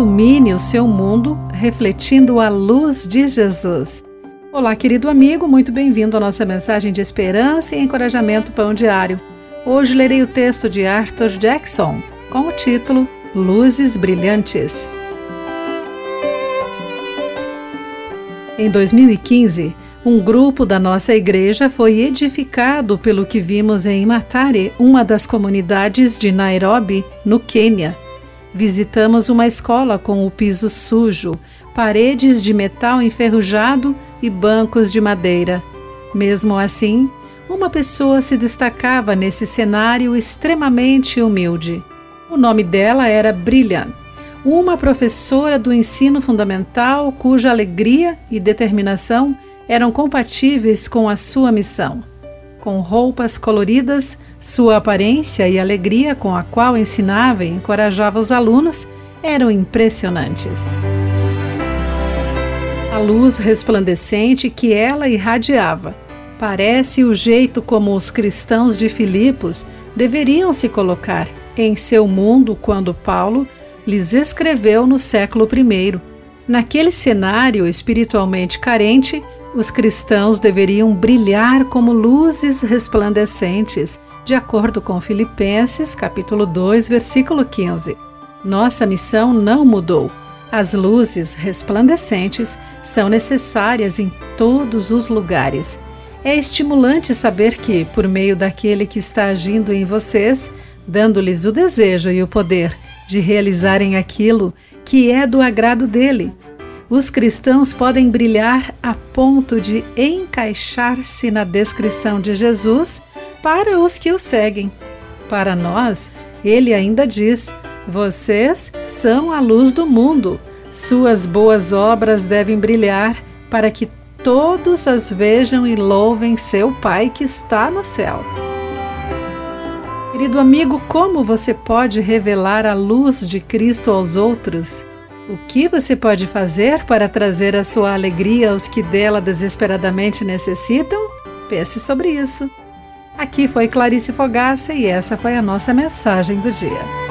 ilumine o seu mundo refletindo a luz de Jesus. Olá, querido amigo, muito bem-vindo à nossa mensagem de esperança e encorajamento Pão Diário. Hoje lerei o texto de Arthur Jackson com o título Luzes Brilhantes. Em 2015, um grupo da nossa igreja foi edificado pelo que vimos em Matare, uma das comunidades de Nairobi, no Quênia. Visitamos uma escola com o piso sujo, paredes de metal enferrujado e bancos de madeira. Mesmo assim, uma pessoa se destacava nesse cenário extremamente humilde. O nome dela era Brilliant, uma professora do ensino fundamental cuja alegria e determinação eram compatíveis com a sua missão. Com roupas coloridas, sua aparência e alegria com a qual ensinava e encorajava os alunos eram impressionantes. A luz resplandecente que ela irradiava parece o jeito como os cristãos de Filipos deveriam se colocar em seu mundo quando Paulo lhes escreveu no século I. Naquele cenário espiritualmente carente, os cristãos deveriam brilhar como luzes resplandecentes de acordo com Filipenses, capítulo 2, versículo 15. Nossa missão não mudou. As luzes resplandecentes são necessárias em todos os lugares. É estimulante saber que, por meio daquele que está agindo em vocês, dando-lhes o desejo e o poder de realizarem aquilo que é do agrado dele, os cristãos podem brilhar a ponto de encaixar-se na descrição de Jesus para os que o seguem. Para nós, ele ainda diz: Vocês são a luz do mundo. Suas boas obras devem brilhar para que todos as vejam e louvem seu Pai que está no céu. Querido amigo, como você pode revelar a luz de Cristo aos outros? O que você pode fazer para trazer a sua alegria aos que dela desesperadamente necessitam? Pense sobre isso. Aqui foi Clarice Fogaça e essa foi a nossa mensagem do dia.